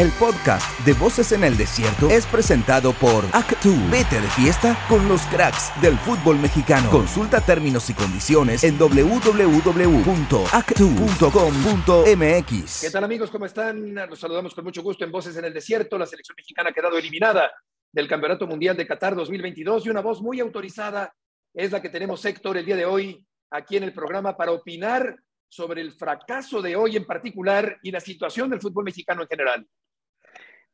El podcast de Voces en el Desierto es presentado por Actu. Vete de fiesta con los cracks del fútbol mexicano. Consulta términos y condiciones en www.actu.com.mx. ¿Qué tal amigos? ¿Cómo están? Los saludamos con mucho gusto en Voces en el Desierto. La selección mexicana ha quedado eliminada del Campeonato Mundial de Qatar 2022 y una voz muy autorizada es la que tenemos Héctor el día de hoy aquí en el programa para opinar sobre el fracaso de hoy en particular y la situación del fútbol mexicano en general.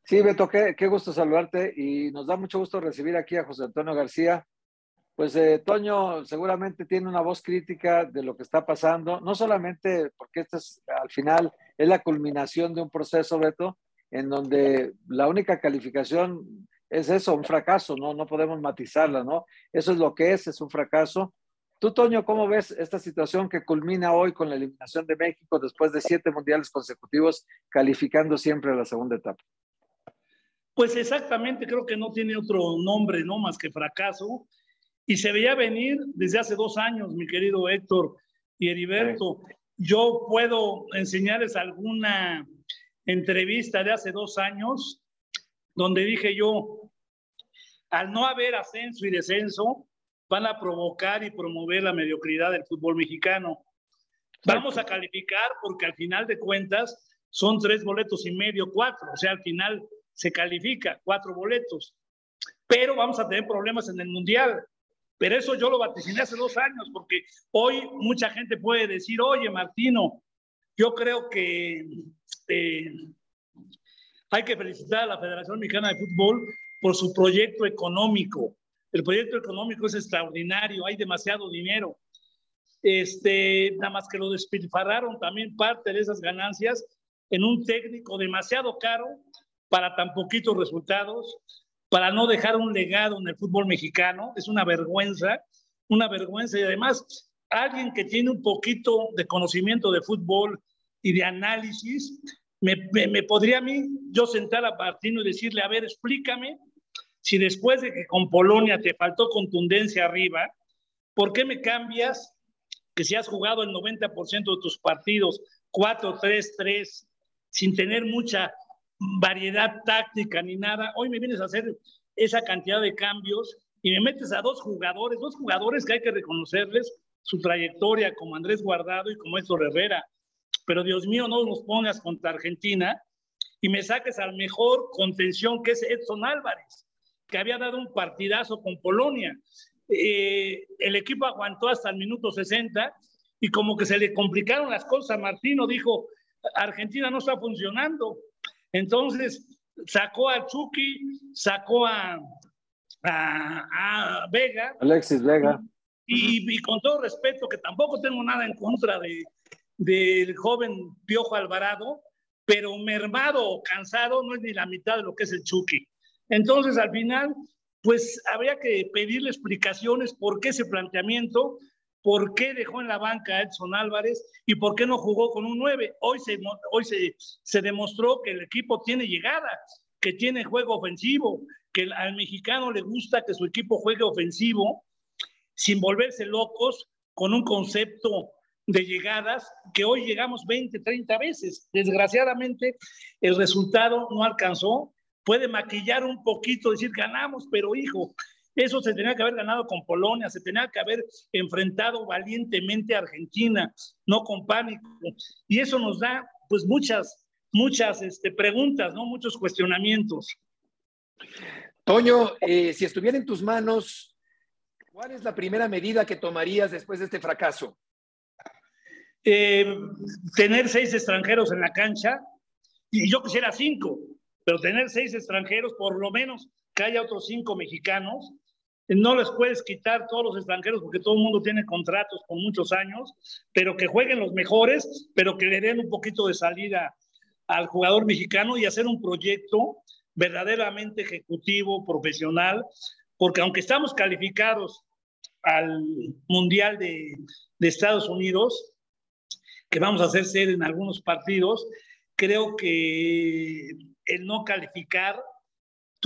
Sí, Beto, qué, gusto saludarte y nos da mucho gusto recibir aquí a José Antonio García. Pues eh, Toño seguramente tiene una voz crítica de lo que está pasando, no solamente porque esta es al final es la culminación de un proceso, Beto, en donde la única calificación es eso, un fracaso, ¿no? No podemos matizarla, ¿no? Eso es lo que es, es un fracaso. Tú, Toño, ¿cómo ves esta situación que culmina hoy con la eliminación de México después de siete mundiales consecutivos, calificando siempre a la segunda etapa? Pues exactamente, creo que no tiene otro nombre, ¿no? Más que fracaso. Y se veía venir desde hace dos años, mi querido Héctor y Heriberto. Yo puedo enseñarles alguna entrevista de hace dos años donde dije yo, al no haber ascenso y descenso, van a provocar y promover la mediocridad del fútbol mexicano. Vamos a calificar porque al final de cuentas son tres boletos y medio, cuatro. O sea, al final se califica, cuatro boletos. Pero vamos a tener problemas en el Mundial. Pero eso yo lo vaticiné hace dos años, porque hoy mucha gente puede decir, oye, Martino, yo creo que eh, hay que felicitar a la Federación Mexicana de Fútbol por su proyecto económico. El proyecto económico es extraordinario, hay demasiado dinero. Este, nada más que lo despilfarraron también parte de esas ganancias en un técnico demasiado caro para tan poquitos resultados, para no dejar un legado en el fútbol mexicano. Es una vergüenza, una vergüenza. Y además, alguien que tiene un poquito de conocimiento de fútbol y de análisis, me, me, podría a mí yo sentar a Martino y decirle, a ver, explícame si después de que con Polonia te faltó contundencia arriba, ¿por qué me cambias que si has jugado el 90% de tus partidos 4-3-3 sin tener mucha variedad táctica ni nada. Hoy me vienes a hacer esa cantidad de cambios y me metes a dos jugadores, dos jugadores que hay que reconocerles su trayectoria como Andrés Guardado y como Héctor Herrera. Pero Dios mío, no nos pongas contra Argentina y me saques al mejor contención que es Edson Álvarez, que había dado un partidazo con Polonia. Eh, el equipo aguantó hasta el minuto 60 y como que se le complicaron las cosas. Martino dijo, Argentina no está funcionando. Entonces, sacó a Chucky, sacó a, a, Vega. Alexis Vega. Y, con todo respeto, que tampoco tengo nada en contra de, del joven Piojo Alvarado, pero mermado o cansado no es ni la mitad de lo que es el Chucky. Entonces, al final, pues habría que pedirle explicaciones por qué ese planteamiento, por qué dejó en la banca a Edson Álvarez y por qué no jugó con un 9. Hoy se, demostró que el equipo tiene llegada, que tiene juego ofensivo, que al mexicano le gusta que su equipo juegue ofensivo sin volverse locos con un concepto de llegadas que hoy llegamos 20, 30 veces. Desgraciadamente el resultado no alcanzó. Puede maquillar un poquito, decir ganamos, pero hijo, eso se tenía que haber ganado con Polonia, se tenía que haber enfrentado valientemente a Argentina, no con pánico. Y eso nos da pues muchas, muchas este, preguntas, ¿no? Muchos cuestionamientos. Toño, eh, si estuviera en tus manos, ¿cuál es la primera medida que tomarías después de este fracaso? Eh, tener seis extranjeros en la cancha, y yo quisiera cinco, pero tener seis extranjeros, por lo menos que haya otros cinco mexicanos, no les puedes quitar todos los extranjeros porque todo el mundo tiene contratos con muchos años, pero que jueguen los mejores, pero que le den un poquito de salida al jugador mexicano y hacer un proyecto verdaderamente ejecutivo, profesional, porque aunque estamos calificados al Mundial de, de Estados Unidos, que vamos a hacer ser en algunos partidos, creo que el no calificar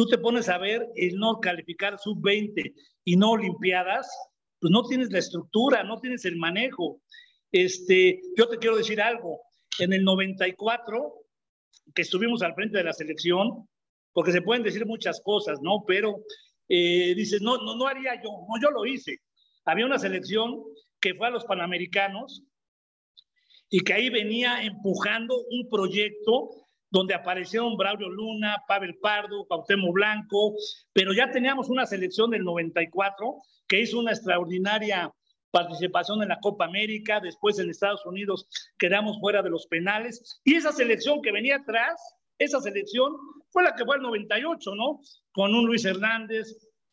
tú te pones a ver el no calificar sub-20 y no olimpiadas, pues no tienes la estructura, no tienes el manejo. Este, yo te quiero decir algo, en el 94, que estuvimos al frente de la selección, porque se pueden decir muchas cosas, ¿no? Pero eh, dices, no, no, no haría yo, no, yo lo hice. Había una selección que fue a los Panamericanos y que ahí venía empujando un proyecto donde aparecieron Braulio Luna, Pavel Pardo, Cuauhtémoc Blanco, pero ya teníamos una selección del 94 que hizo una extraordinaria participación en la Copa América, después en Estados Unidos quedamos fuera de los penales, y esa selección que venía atrás, esa selección fue la que fue el 98, ¿no? Con un Luis Hernández,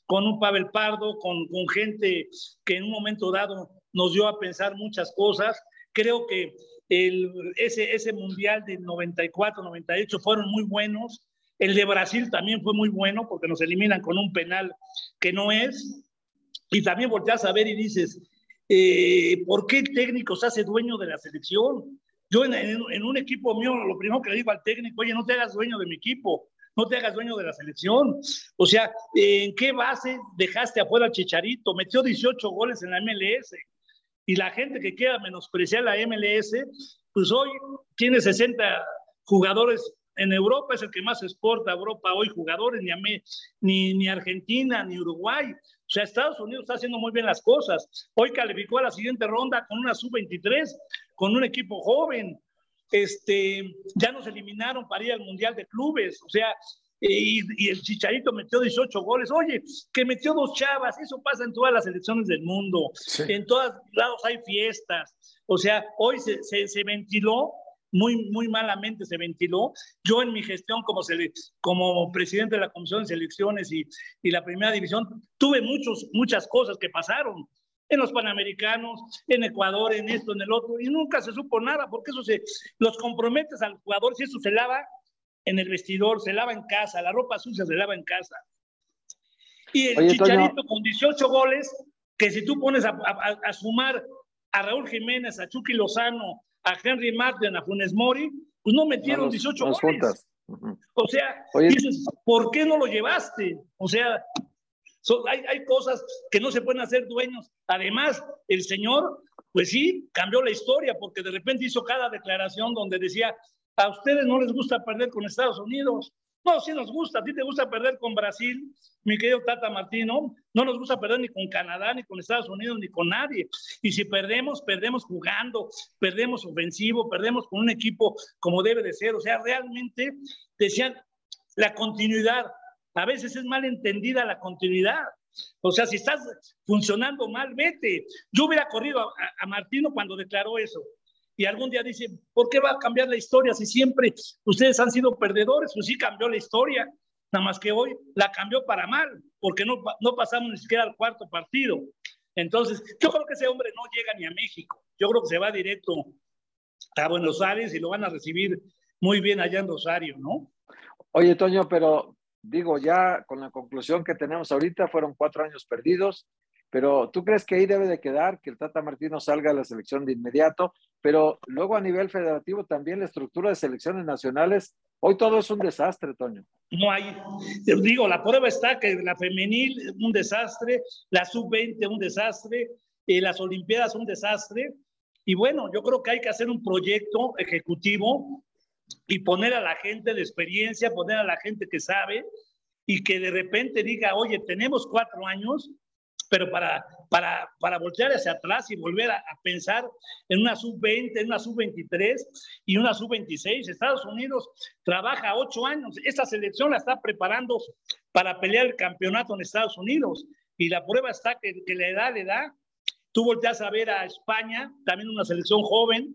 con un Pavel Pardo, con, con gente que en un momento dado nos dio a pensar muchas cosas. Creo que el, ese, ese Mundial del 94, 98 fueron muy buenos. El de Brasil también fue muy bueno porque nos eliminan con un penal que no es. Y también volteas a ver y dices, eh, ¿por qué el técnico se hace dueño de la selección? Yo en, en, un equipo mío, lo primero que le digo al técnico, oye, no te hagas dueño de mi equipo, no te hagas dueño de la selección. O sea, ¿en qué base dejaste afuera al Chicharito? Metió 18 goles en la MLS. Y la gente que quiera menospreciar la MLS, pues hoy tiene 60 jugadores en Europa, es el que más exporta a Europa hoy jugadores, ni, a ni, ni Argentina, ni Uruguay. O sea, Estados Unidos está haciendo muy bien las cosas. Hoy calificó a la siguiente ronda con una sub-23, con un equipo joven. Este, ya nos eliminaron para ir al Mundial de Clubes. O sea, y, y, el Chicharito metió 18 goles. Oye, que metió dos chavas. Eso pasa en todas las elecciones del mundo. Sí. En todos lados hay fiestas. O sea, hoy se, se, se ventiló muy, muy malamente se ventiló. Yo en mi gestión como, como presidente de la Comisión de Selecciones y, y la Primera División, tuve muchos, muchas cosas que pasaron en los Panamericanos, en Ecuador, en esto, en el otro, y nunca se supo nada, porque eso se, los comprometes al jugador, si eso se lava en el vestidor, se lava en casa, la ropa sucia se lava en casa. Y el Oye, Chicharito Toño. con 18 goles, que si tú pones a, a, a, sumar a Raúl Jiménez, a Chucky Lozano, a Henry Martin, a Funes Mori, pues no metieron los, 18 goles. Juntas. Uh -huh. O sea, Oye, dices, ¿por qué no lo llevaste? O sea, so, hay, hay cosas que no se pueden hacer dueños. Además, el señor, pues sí, cambió la historia porque de repente hizo cada declaración donde decía, a ustedes no les gusta perder con Estados Unidos. No, sí nos gusta, a ti te gusta perder con Brasil, mi querido Tata Martino, no nos gusta perder ni con Canadá, ni con Estados Unidos, ni con nadie. Y si perdemos, perdemos jugando, perdemos ofensivo, perdemos con un equipo como debe de ser. O sea, realmente decían la continuidad. A veces es mal entendida la continuidad. O sea, si estás funcionando mal, vete. Yo hubiera corrido a, a Martino cuando declaró eso y algún día dice, ¿por qué va a cambiar la historia si siempre ustedes han sido perdedores? Pues sí cambió la historia, nada más que hoy la cambió para mal, porque no, no pasamos ni siquiera al cuarto partido. Entonces, yo creo que ese hombre no llega ni a México, yo creo que se va directo a Buenos Aires y lo van a recibir muy bien allá en Rosario, ¿no? Oye, Toño, pero digo, ya con la conclusión que tenemos ahorita, fueron cuatro años perdidos, pero ¿tú crees que ahí debe de quedar, que el Tata Martino salga a la selección de inmediato? Pero luego a nivel federativo también la estructura de selecciones nacionales, hoy todo es un desastre, Toño. No hay, digo, la prueba está que la femenil un desastre, la sub-20 un desastre, eh, las Olimpiadas un desastre. Y bueno, yo creo que hay que hacer un proyecto ejecutivo y poner a la gente de experiencia, poner a la gente que sabe y que de repente diga, oye, tenemos cuatro años, pero para, para, para voltear hacia atrás y volver a, a pensar en una sub-20, en una sub-23 y una sub-26. Estados Unidos trabaja ocho años. Esta selección la está preparando para pelear el campeonato en Estados Unidos. Y la prueba está que, que la edad le da. Tú volteas a ver a España, también una selección joven.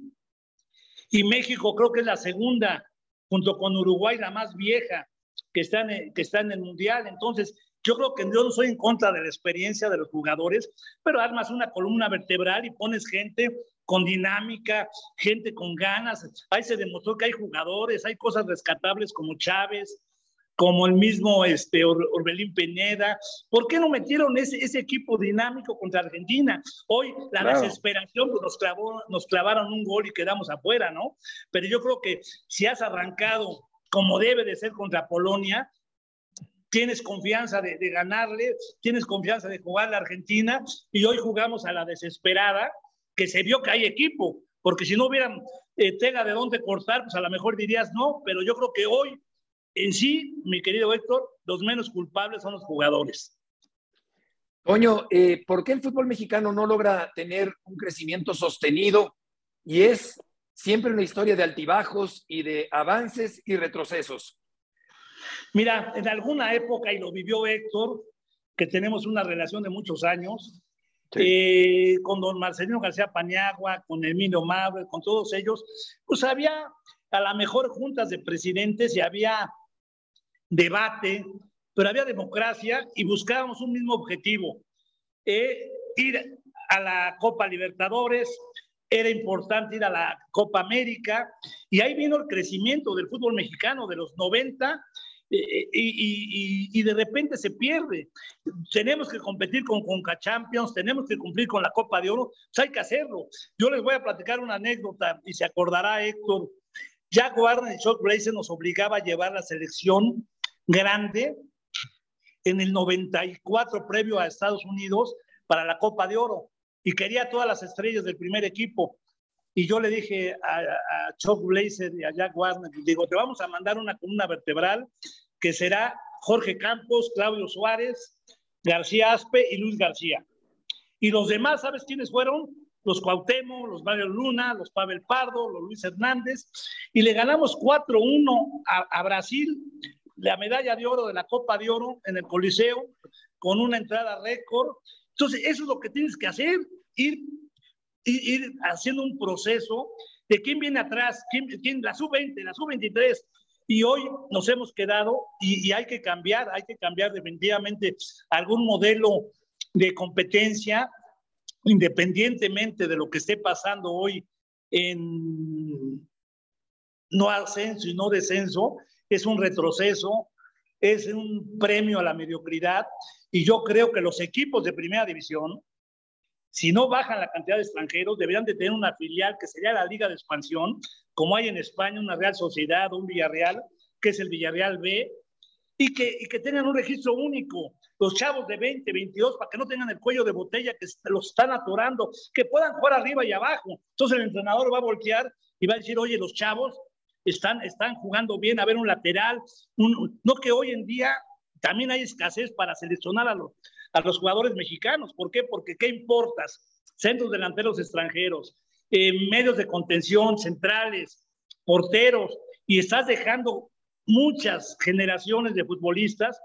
Y México creo que es la segunda, junto con Uruguay, la más vieja que está en, que está en el Mundial. Entonces, yo creo que yo no soy en contra de la experiencia de los jugadores, pero armas una columna vertebral y pones gente con dinámica, gente con ganas. Ahí se demostró que hay jugadores, hay cosas rescatables como Chávez, como el mismo este, Or Orbelín Pineda. ¿Por qué no metieron ese, ese equipo dinámico contra Argentina? Hoy la claro. desesperación pues, nos, clavó, nos clavaron un gol y quedamos afuera, ¿no? Pero yo creo que si has arrancado como debe de ser contra Polonia, tienes confianza de, ganarle, tienes confianza de jugar la Argentina y hoy jugamos a la desesperada, que se vio que hay equipo, porque si no hubieran eh, de dónde cortar, pues a lo mejor dirías no, pero yo creo que hoy en sí, mi querido Héctor, los menos culpables son los jugadores. Toño, eh, ¿por qué el fútbol mexicano no logra tener un crecimiento sostenido? Y es siempre una historia de altibajos y de avances y retrocesos. Mira, en alguna época, y lo vivió Héctor, que tenemos una relación de muchos años, eh, con don Marcelino García Paniagua, con Emilio Mabre, con todos ellos, pues había a la mejor juntas de presidentes y había debate, pero había democracia y buscábamos un mismo objetivo, eh, ir a la Copa Libertadores, era importante ir a la Copa América, y ahí vino el crecimiento del fútbol mexicano de los 90 y, de repente se pierde. Tenemos que competir con Conca Champions, tenemos que cumplir con la Copa de Oro, pues hay que hacerlo. Yo les voy a platicar una anécdota y se acordará Héctor. Jack Warner y Chuck Blazer nos obligaba a llevar la selección grande en el 94 previo a Estados Unidos para la Copa de Oro y quería todas las estrellas del primer equipo. Y yo le dije a, Chuck Blazer y a Jack Warner, digo, te vamos a mandar una columna vertebral que será Jorge Campos, Claudio Suárez, García Aspe y Luis García. Y los demás, ¿sabes quiénes fueron? Los Cuauhtémoc, los Mario Luna, los Pavel Pardo, los Luis Hernández. Y le ganamos 4-1 a Brasil la medalla de oro de la Copa de Oro en el Coliseo con una entrada récord. Entonces, eso es lo que tienes que hacer, ir, ir, haciendo un proceso de quién viene atrás, quién, quién la sub-20, la sub-23. Y hoy nos hemos quedado y, y, hay que cambiar, hay que cambiar definitivamente algún modelo de competencia, independientemente de lo que esté pasando hoy en no ascenso y no descenso, es un retroceso, es un premio a la mediocridad y yo creo que los equipos de primera división, si no bajan la cantidad de extranjeros, deberían de tener una filial que sería la Liga de Expansión, como hay en España una Real Sociedad, un Villarreal, que es el Villarreal B, y que, y que tengan un registro único. Los chavos de 20, 22, para que no tengan el cuello de botella que los están atorando, que puedan jugar arriba y abajo. Entonces el entrenador va a voltear y va a decir, oye, los chavos están, están jugando bien, a ver un lateral, no que hoy en día también hay escasez para seleccionar a los, a los jugadores mexicanos. ¿Por qué? Porque ¿qué importas? Centros delanteros extranjeros, eh, medios de contención, centrales, porteros, y estás dejando muchas generaciones de futbolistas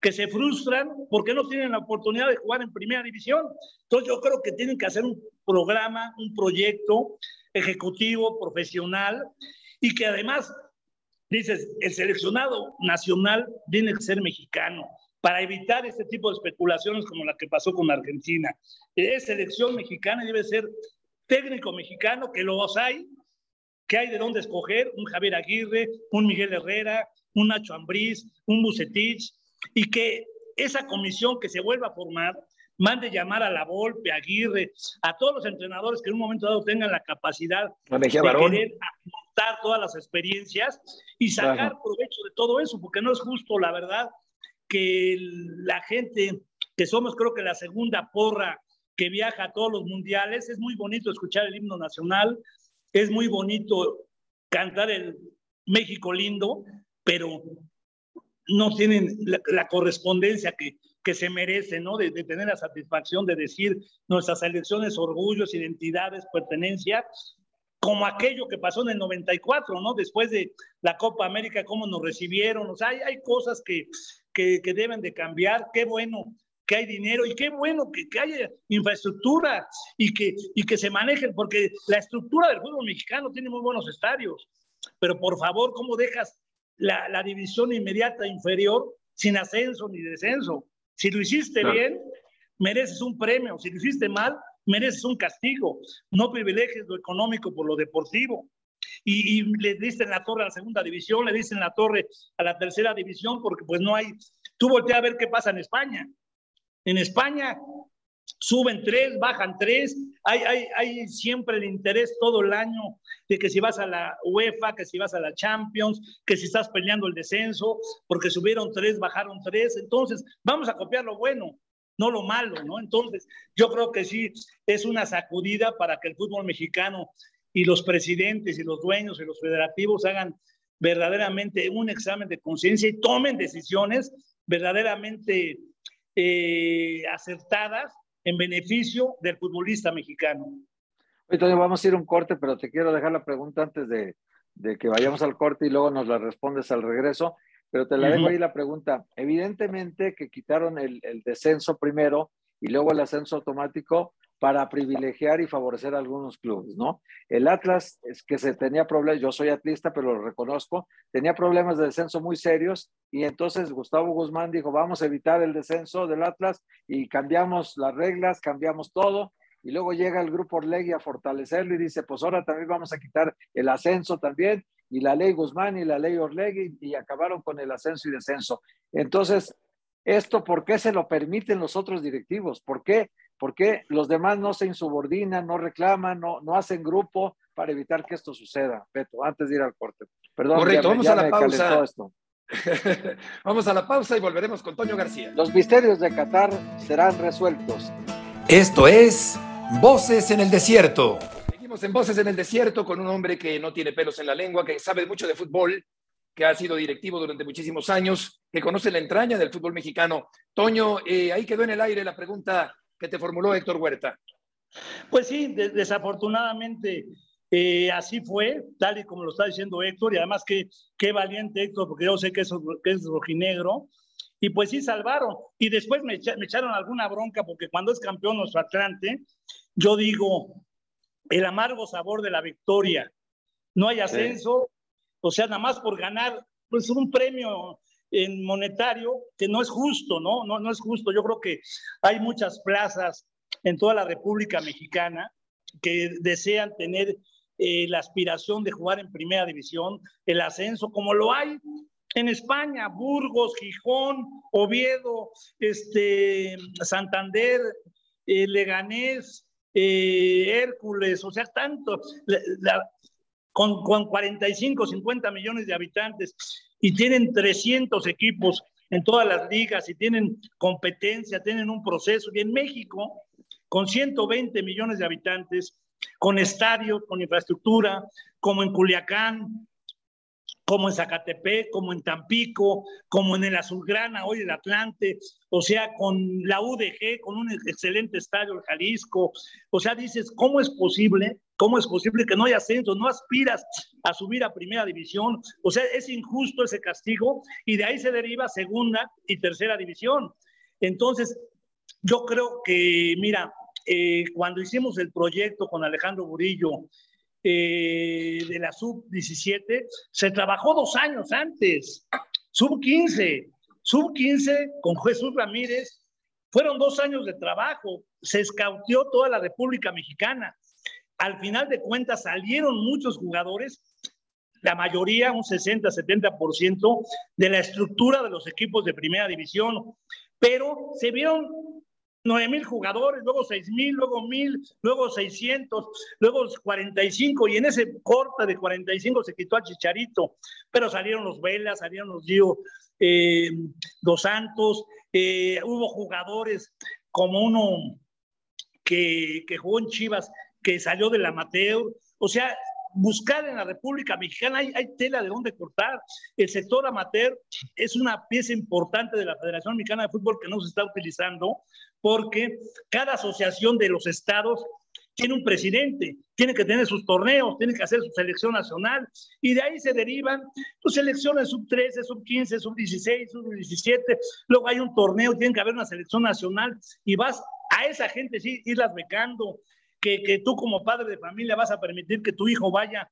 que se frustran porque no tienen la oportunidad de jugar en primera división. Entonces yo creo que tienen que hacer un programa, un proyecto ejecutivo, profesional, y que además, dices, el seleccionado nacional tiene que ser mexicano para evitar este tipo de especulaciones como la que pasó con Argentina. Es selección mexicana y debe ser técnico mexicano, que los hay, que hay de dónde escoger, un Javier Aguirre, un Miguel Herrera, un Nacho Ambriz, un Bucetich, y que esa comisión que se vuelva a formar mande llamar a la Volpe, a Aguirre, a todos los entrenadores que en un momento dado tengan la capacidad de querer aportar todas las experiencias y sacar provecho de todo eso, porque no es justo, la verdad, que la gente, que somos creo que la segunda porra que viaja a todos los mundiales, es muy bonito escuchar el himno nacional, es muy bonito cantar el México lindo, pero no tienen la correspondencia que, que se merece, ¿no? De, tener la satisfacción de decir nuestras elecciones, orgullos, identidades, pertenencia, como aquello que pasó en el 94, ¿no? Después de la Copa América, cómo nos recibieron, o sea, hay, hay cosas que, que, que, deben de cambiar, qué bueno que hay dinero y qué bueno que, que haya infraestructura y que, y que se manejen, porque la estructura del fútbol mexicano tiene muy buenos estadios, pero por favor, ¿cómo dejas la, la división inmediata inferior sin ascenso ni descenso? Si lo hiciste bien, mereces un premio. Si lo hiciste mal, mereces un castigo. No privilegies lo económico por lo deportivo. Y, le diste en la torre a la segunda división, le diste en la torre a la tercera división, porque pues no hay... Tú voltea a ver qué pasa en España. En España suben tres, bajan tres, hay, hay, hay, siempre el interés todo el año de que si vas a la UEFA, que si vas a la Champions, que si estás peleando el descenso, porque subieron tres, bajaron tres, entonces vamos a copiar lo bueno, no lo malo, ¿no? Entonces yo creo que sí es una sacudida para que el fútbol mexicano y los presidentes y los dueños y los federativos hagan verdaderamente un examen de conciencia y tomen decisiones verdaderamente eh, acertadas en beneficio del futbolista mexicano. Entonces vamos a ir un corte, pero te quiero dejar la pregunta antes de, de que vayamos al corte y luego nos la respondes al regreso. Pero te la dejo ahí la pregunta. Evidentemente que quitaron el, el descenso primero y luego el ascenso automático, para privilegiar y favorecer a algunos clubes, ¿no? El Atlas es que se tenía problemas, yo soy atlista, pero lo reconozco, tenía problemas de descenso muy serios y entonces Gustavo Guzmán dijo, vamos a evitar el descenso del Atlas y cambiamos las reglas, cambiamos todo y luego llega el grupo Orlegui a fortalecerlo y dice, pues ahora también vamos a quitar el ascenso también y la ley Guzmán y la ley Orlegui y acabaron con el ascenso y descenso. Entonces, ¿esto por qué se lo permiten los otros directivos? ¿Por qué ¿Por qué los demás no se insubordinan, no reclaman, no, no hacen grupo para evitar que esto suceda? Beto, antes de ir al corte. Perdón, Correcto, vamos a la pausa. vamos a la pausa y volveremos con Toño García. Los misterios de Qatar serán resueltos. Esto es Voces en el Desierto. Seguimos en Voces en el Desierto con un hombre que no tiene pelos en la lengua, que sabe mucho de fútbol, que ha sido directivo durante muchísimos años, que conoce la entraña del fútbol mexicano. Toño, eh, ahí quedó en el aire la pregunta que te formuló Héctor Huerta. Pues sí, desafortunadamente eh, así fue, tal y como lo está diciendo Héctor, y además que qué valiente Héctor, porque yo sé que es, que es rojinegro, y pues sí salvaron. Y después me, echaron alguna bronca, porque cuando es campeón nuestro Atlante, yo digo, el amargo sabor de la victoria, no hay ascenso, o sea, nada más por ganar, pues un premio en monetario que no es justo, ¿no? ¿no? No es justo. Yo creo que hay muchas plazas en toda la República Mexicana que desean tener eh, la aspiración de jugar en primera división, el ascenso, como lo hay en España, Burgos, Gijón, Oviedo, este, Santander, eh, Leganés, eh, Hércules, o sea, tanto, con, con 45, 50 millones de habitantes y tienen 300 equipos en todas las ligas y tienen competencia, tienen un proceso. Y en México, con 120 millones de habitantes, con estadios, con infraestructura, como en Culiacán, como en Zacatepec, como en Tampico, como en el Azulgrana, hoy el Atlante, o sea, con la UDG, con un excelente estadio, el Jalisco. O sea, dices, ¿cómo es posible ¿Cómo es posible que no haya ascenso? No aspiras a subir a primera división. O sea, es injusto ese castigo y de ahí se deriva segunda y tercera división. Entonces, yo creo que, mira, eh, cuando hicimos el proyecto con Alejandro Burillo eh, de la sub-17, se trabajó dos años antes, sub-15, sub-15 con Jesús Ramírez. Fueron dos años de trabajo, se escautió toda la República Mexicana. Al final de cuentas salieron muchos jugadores, la mayoría, un 60-70% de la estructura de los equipos de primera división, pero se vieron 9 mil jugadores, luego 6 mil, luego mil, luego 600, luego 45, y en ese corte de 45 se quitó a Chicharito, pero salieron los Velas, salieron los Gio eh, Dos Santos, eh, hubo jugadores como uno que, que jugó en Chivas, que salió del amateur. O sea, buscar en la República Mexicana hay, tela de dónde cortar. El sector amateur es una pieza importante de la Federación Mexicana de Fútbol que no se está utilizando porque cada asociación de los estados tiene un presidente, tiene que tener sus torneos, tiene que hacer su selección nacional y de ahí se derivan tus selecciones sub 13, sub 15, sub 16, sub 17, luego hay un torneo, tiene que haber una selección nacional y vas a esa gente sí irlas becando, que, tú como padre de familia vas a permitir que tu hijo vaya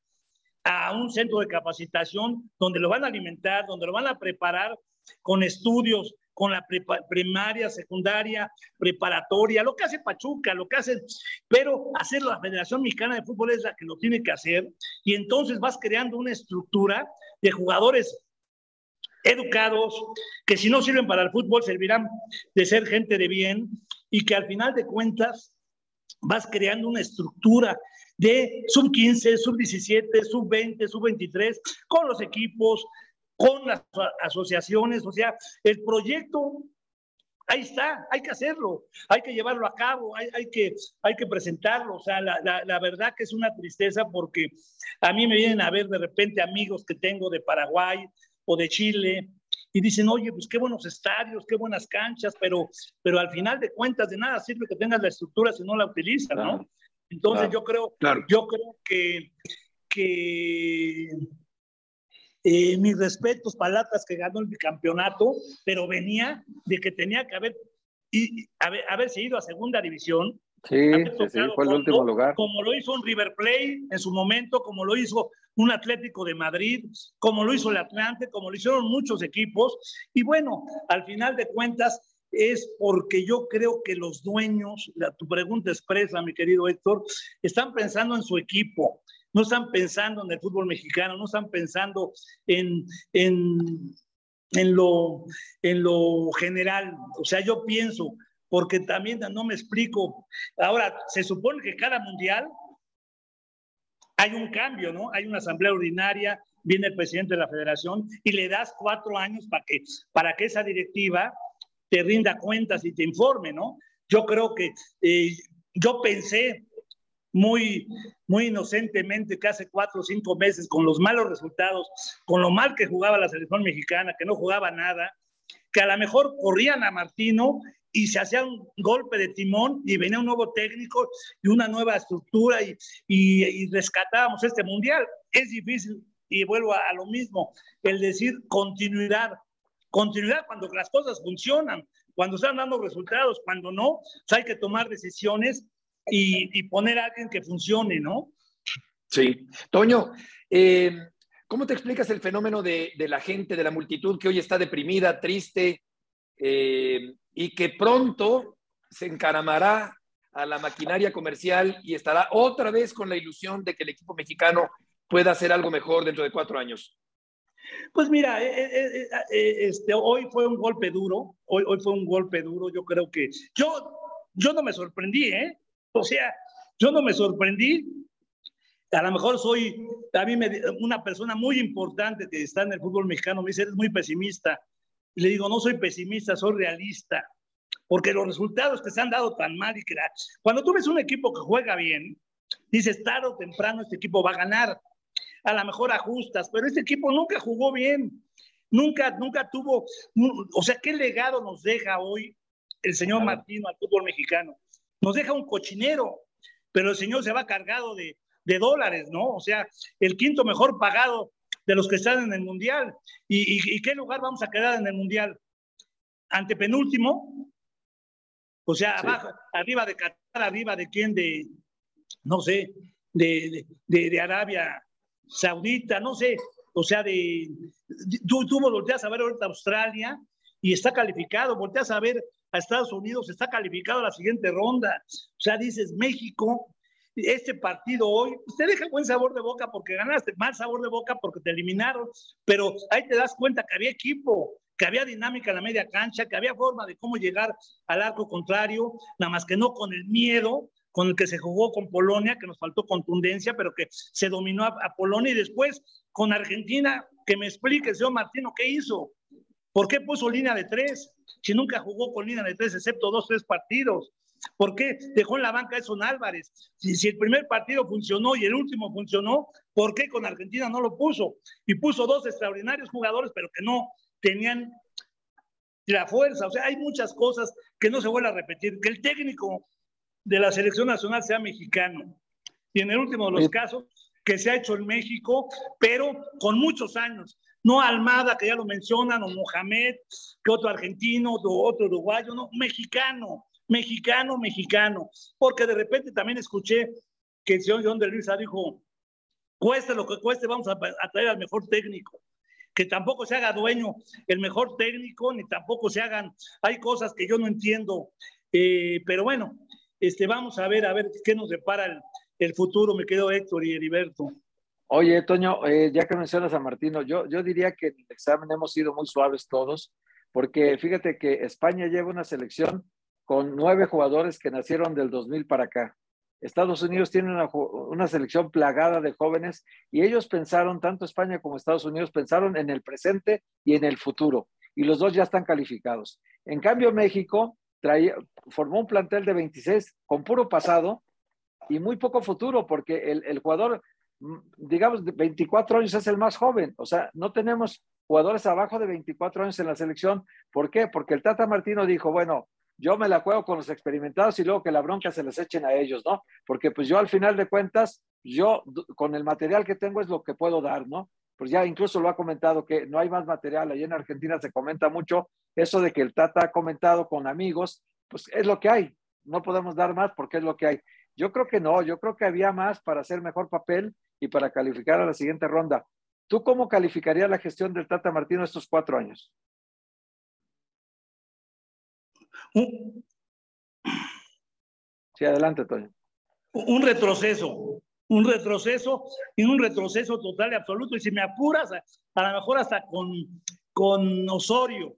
a un centro de capacitación donde lo van a alimentar, donde lo van a preparar con estudios, con la primaria, secundaria, preparatoria, lo que hace Pachuca, lo que hace, pero hacer la Federación Mexicana de Fútbol es la que lo tiene que hacer y entonces vas creando una estructura de jugadores educados que si no sirven para el fútbol servirán de ser gente de bien y que al final de cuentas vas creando una estructura de sub 15, sub 17, sub 20, sub 23, con los equipos, con las asociaciones, o sea, el proyecto ahí está, hay que hacerlo, hay que llevarlo a cabo, hay, hay que, hay que presentarlo. O sea, la, la, la, verdad que es una tristeza porque a mí me vienen a ver de repente amigos que tengo de Paraguay o de Chile y dicen, oye, pues qué buenos estadios, qué buenas canchas, pero, pero al final de cuentas de nada sirve que tengas la estructura si no la utilizas, ¿no? Entonces yo creo, claro. yo creo que, que eh, mis respetos para que ganó el bicampeonato, pero venía de que tenía que haber, y, haber, haberse ido a segunda división. Sí, sí, fue el último lugar. Como lo hizo un River Plate en su momento, como lo hizo un Atlético de Madrid, como lo hizo el Atlante, como lo hicieron muchos equipos. Y bueno, al final de cuentas, es porque yo creo que los dueños, la, tu pregunta expresa, mi querido Héctor, están pensando en su equipo, no están pensando en el fútbol mexicano, no están pensando en, en, en, lo, en lo general. O sea, yo pienso, porque también no me explico. Ahora, se supone que cada mundial hay un cambio, ¿no? Hay una asamblea ordinaria, viene el presidente de la federación y le das cuatro años para que, para que esa directiva te rinda cuentas y te informe, ¿no? Yo creo que eh, yo pensé muy, muy inocentemente que hace cuatro o cinco meses, con los malos resultados, con lo mal que jugaba la selección mexicana, que no jugaba nada, que a lo mejor corrían a Martino y se hacía un golpe de timón y venía un nuevo técnico y una nueva estructura y, y, rescatábamos este mundial. Es difícil y vuelvo a, lo mismo, el decir continuidad, continuidad cuando las cosas funcionan, cuando están dando resultados, cuando no, pues hay que tomar decisiones y, y, poner a alguien que funcione, ¿no? Sí. Toño, eh, ¿cómo te explicas el fenómeno de, de, la gente, de la multitud que hoy está deprimida, triste? Eh, y que pronto se encaramará a la maquinaria comercial y estará otra vez con la ilusión de que el equipo mexicano pueda hacer algo mejor dentro de cuatro años? Pues mira, eh, eh, eh, este, hoy fue un golpe duro, hoy, hoy fue un golpe duro, yo creo que yo, yo no me sorprendí, ¿eh? O sea, yo no me sorprendí, a lo mejor soy, a mí me, una persona muy importante que está en el fútbol mexicano me dice, eres muy pesimista, y le digo, no soy pesimista, soy realista, porque los resultados que se han dado tan mal y que la... cuando tú ves un equipo que juega bien, dices, tarde o temprano este equipo va a ganar. A lo mejor ajustas, pero este equipo nunca jugó bien. Nunca, nunca tuvo, o sea, ¿qué legado nos deja hoy el señor Martino al fútbol mexicano? Nos deja un cochinero, pero el señor se va cargado de, de dólares, ¿no? O sea, el quinto mejor pagado de los que están en el Mundial. ¿Y, y, y qué lugar vamos a quedar en el Mundial? Ante penúltimo, o sea, sí. abajo, arriba de Qatar, arriba de quién, de, no sé, de, de, de Arabia Saudita, no sé, o sea, de, tú, tú volteas a ver ahorita Australia y está calificado, volteas a ver a Estados Unidos, está calificado a la siguiente ronda, o sea, dices México, este partido hoy, pues te deja buen sabor de boca porque ganaste, mal sabor de boca porque te eliminaron, pero ahí te das cuenta que había equipo, que había dinámica en la media cancha, que había forma de cómo llegar al arco contrario, nada más que no con el miedo con el que se jugó con Polonia, que nos faltó contundencia, pero que se dominó a, a Polonia y después con Argentina, que me explique señor Martino qué hizo, por qué puso línea de tres, si nunca jugó con línea de tres, excepto dos, tres partidos. ¿Por qué dejó en la banca a Edson Álvarez? Si, si, el primer partido funcionó y el último funcionó, ¿por qué con Argentina no lo puso? Y puso dos extraordinarios jugadores, pero que no tenían la fuerza. O sea, hay muchas cosas que no se vuelven a repetir. Que el técnico de la selección nacional sea mexicano. Y en el último de los casos, que se ha hecho en México, pero con muchos años. No Almada, que ya lo mencionan, o Mohamed, que otro argentino, otro uruguayo, no, mexicano mexicano, mexicano, porque de repente también escuché que el señor John de Luisa dijo, cueste lo que cueste, vamos a, a, traer al mejor técnico, que tampoco se haga dueño el mejor técnico, ni tampoco se hagan, hay cosas que yo no entiendo, eh, pero bueno, este, vamos a ver, a ver qué nos depara el, futuro, me quedo Héctor y Heriberto. Oye, Toño, eh, ya que mencionas a Martino, yo, yo diría que en el examen hemos sido muy suaves todos, porque fíjate que España lleva una selección con nueve jugadores que nacieron del 2000 para acá. Estados Unidos tiene una, selección plagada de jóvenes y ellos pensaron, tanto España como Estados Unidos, pensaron en el presente y en el futuro. Y los dos ya están calificados. En cambio, México formó un plantel de 26 con puro pasado y muy poco futuro, porque el, el jugador, mm, digamos, de 24 años es el más joven. O sea, no tenemos jugadores abajo de 24 años en la selección. ¿Por qué? Porque el Tata Martino dijo, bueno, yo me la juego con los experimentados y luego que la bronca se les echen a ellos, ¿no? Porque pues yo al final de cuentas, yo con el material que tengo es lo que puedo dar, ¿no? Pues ya incluso lo ha comentado que no hay más material. Allí en Argentina se comenta mucho eso de que el Tata ha comentado con amigos, pues es lo que hay. No podemos dar más porque es lo que hay. Yo creo que no, yo creo que había más para hacer mejor papel y para calificar a la siguiente ronda. ¿Tú cómo calificarías la gestión del Tata Martino estos cuatro años? Sí, adelante, Toño. Un retroceso, un retroceso y un retroceso total y absoluto. Y si me apuras, a, lo mejor hasta con, con Osorio.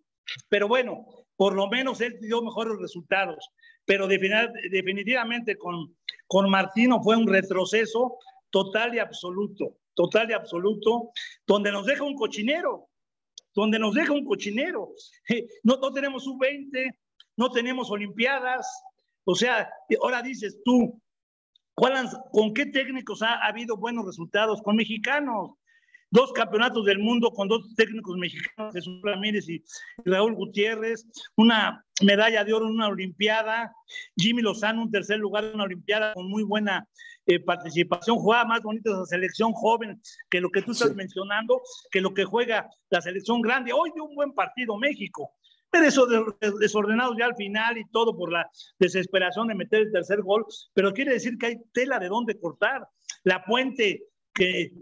Pero bueno, por lo menos él dio mejores resultados. Pero definitivamente con, con Martino fue un retroceso total y absoluto, total y absoluto, donde nos deja un cochinero, donde nos deja un cochinero. No, no tenemos un 20, no tenemos Olimpiadas. O sea, ahora dices tú, ¿con qué técnicos ha, habido buenos resultados? Con mexicanos. Dos campeonatos del mundo con dos técnicos mexicanos, Jesús Ramírez y Raúl Gutiérrez, una medalla de oro en una Olimpiada, Jimmy Lozano, un tercer lugar en una Olimpiada con muy buena eh, participación, juega más bonito esa selección joven que lo que tú estás mencionando, que lo que juega la selección grande. Hoy dio un buen partido México, pero eso desordenados ya al final y todo por la desesperación de meter el tercer gol, pero quiere decir que hay tela de dónde cortar. La Puente, que,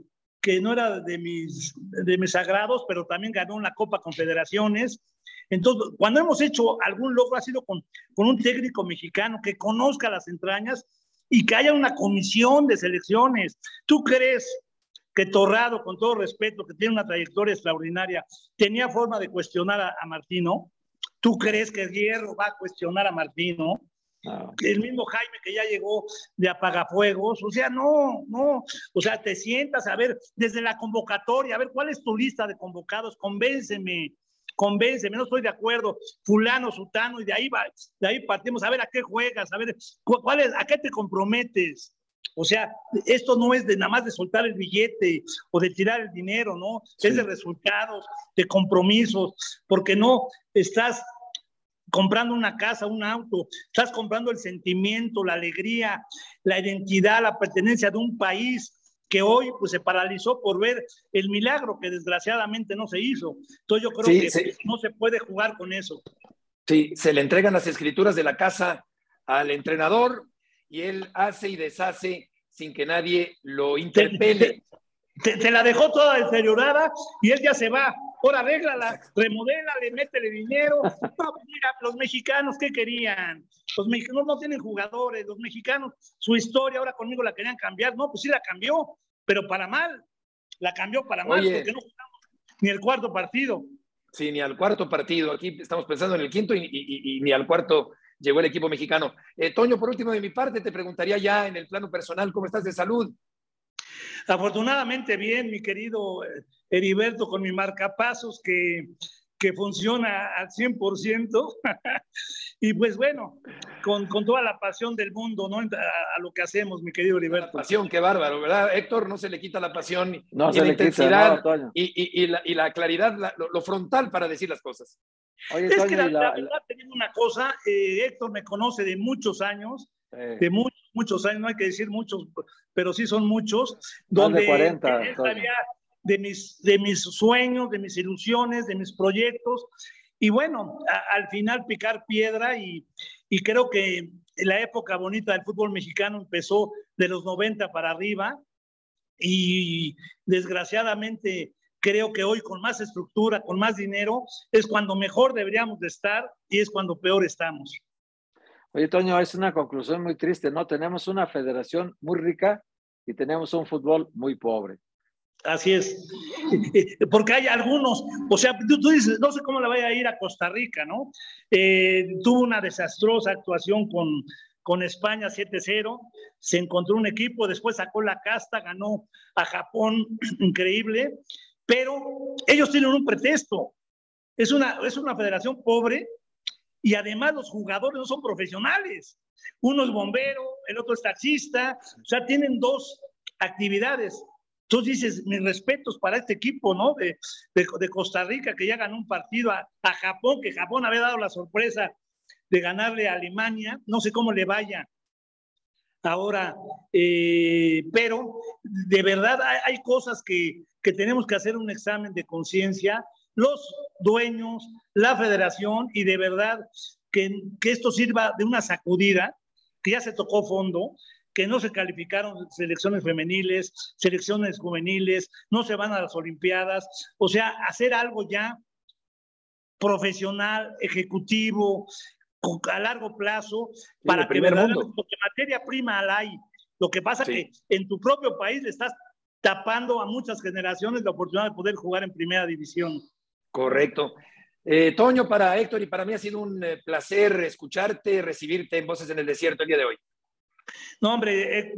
que no era de mis, de mis sagrados, pero también ganó una Copa Confederaciones. Entonces, cuando hemos hecho algún logro ha sido con, con un técnico mexicano que conozca las entrañas y que haya una comisión de selecciones. ¿Tú crees que Torrado, con todo respeto, que tiene una trayectoria extraordinaria, tenía forma de cuestionar a Martino? ¿Tú crees que Hierro va a cuestionar a Martino? El mismo Jaime que ya llegó de apagafuegos, o sea, no, no, o sea, te sientas a ver desde la convocatoria, a ver cuál es tu lista de convocados, convénceme, convénceme, no estoy de acuerdo, fulano, sutano, y de ahí va, de ahí partimos, a ver a qué juegas, a ver cuál es, a qué te comprometes. O sea, esto no es de nada más de soltar el billete o de tirar el dinero, ¿no? Es de resultados, de compromisos, porque no estás comprando una casa, un auto, estás comprando el sentimiento, la alegría, la identidad, la pertenencia de un país que hoy pues, se paralizó por ver el milagro que desgraciadamente no se hizo. Entonces yo creo que no se puede jugar con eso. Sí, se le entregan las escrituras de la casa al entrenador, y él hace y deshace sin que nadie lo interpele. Te, la dejó toda deteriorada y él ya se va. Ahora arréglala, remodélale, métele dinero. No, mira, los mexicanos, ¿qué querían? Los mexicanos no tienen jugadores, los mexicanos, su historia ahora conmigo la querían cambiar. No, pues sí la cambió, pero para mal. La cambió para mal porque no jugamos ni el cuarto partido. Sí, ni al cuarto partido. Aquí estamos pensando en el quinto y ni al cuarto llegó el equipo mexicano. Eh, Toño, por último, de mi parte, te preguntaría ya en el plano personal, ¿cómo estás de salud? Afortunadamente bien, mi querido eh, Heriberto, con mi marcapasos que, que funciona al 100%. y pues bueno, con, con, toda la pasión del mundo, ¿no? A, lo que hacemos, mi querido Heriberto. La pasión, qué bárbaro, ¿verdad? Héctor, no se le quita la pasión no y la intensidad y, y, y, la, y, la, claridad, lo, lo, frontal para decir las cosas es que la, verdad, teniendo una cosa, eh, Héctor me conoce de muchos años, de muchos, muchos años, no hay que decir muchos, pero sí son muchos, donde de 40, de mis, de mis sueños, de mis ilusiones, de mis proyectos, y bueno, al final picar piedra y, y creo que la época bonita del fútbol mexicano empezó de los 90 para arriba y desgraciadamente creo que hoy con más estructura, con más dinero, es cuando mejor deberíamos de estar y es cuando peor estamos. Oye, Toño, es una conclusión muy triste, ¿no? Tenemos una federación muy rica y tenemos un fútbol muy pobre. Así es, porque hay algunos, o sea, tú, dices, no sé cómo le vaya a ir a Costa Rica, ¿no? Eh, tuvo una desastrosa actuación con, con España 7-0, se encontró un equipo, después sacó la casta, ganó a Japón, increíble, pero ellos tienen un pretexto. Es una, es una federación pobre y además los jugadores no son profesionales. Uno es bombero, el otro es taxista, o sea, tienen dos actividades. Entonces dices, mis respetos para este equipo, ¿no? De, de, Costa Rica, que ya ganó un partido a, a, Japón, que Japón había dado la sorpresa de ganarle a Alemania. No sé cómo le vaya ahora, eh, pero de verdad hay, hay cosas que, que, tenemos que hacer un examen de conciencia, los dueños, la federación, y de verdad que, que esto sirva de una sacudida, que ya se tocó fondo, que no se calificaron selecciones femeniles, selecciones juveniles, no se van a las Olimpiadas, o sea, hacer algo ya profesional, ejecutivo, a largo plazo, para que mundo. porque materia prima la hay. Lo que pasa es que en tu propio país le estás tapando a muchas generaciones la oportunidad de poder jugar en primera división. Correcto. Eh, Toño, para Héctor y para mí ha sido un eh, placer escucharte, recibirte en Voces en el Desierto el día de hoy. No, hombre, eh,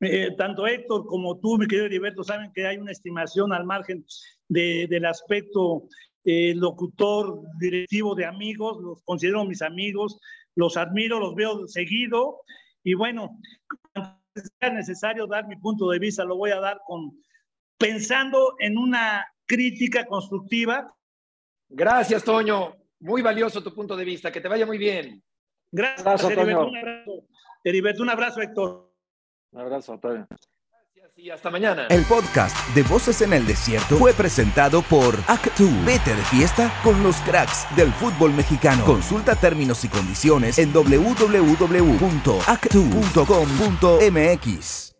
eh, tanto Héctor como tú, mi querido Heriberto, saben que hay una estimación al margen de, del aspecto eh, locutor, directivo de amigos, los considero mis amigos, los admiro, los veo seguido y bueno, sea necesario dar mi punto de vista, lo voy a dar con pensando en una crítica constructiva. Gracias, Toño. Muy valioso tu punto de vista. Que te vaya muy bien. Gracias, Heriberto. Heriberto, un abrazo, Héctor. Un abrazo, Antonio. Y hasta mañana. El podcast de Voces en el Desierto fue presentado por Actu. Vete de fiesta con los cracks del fútbol mexicano. Consulta términos y condiciones en www.actu.com.mx.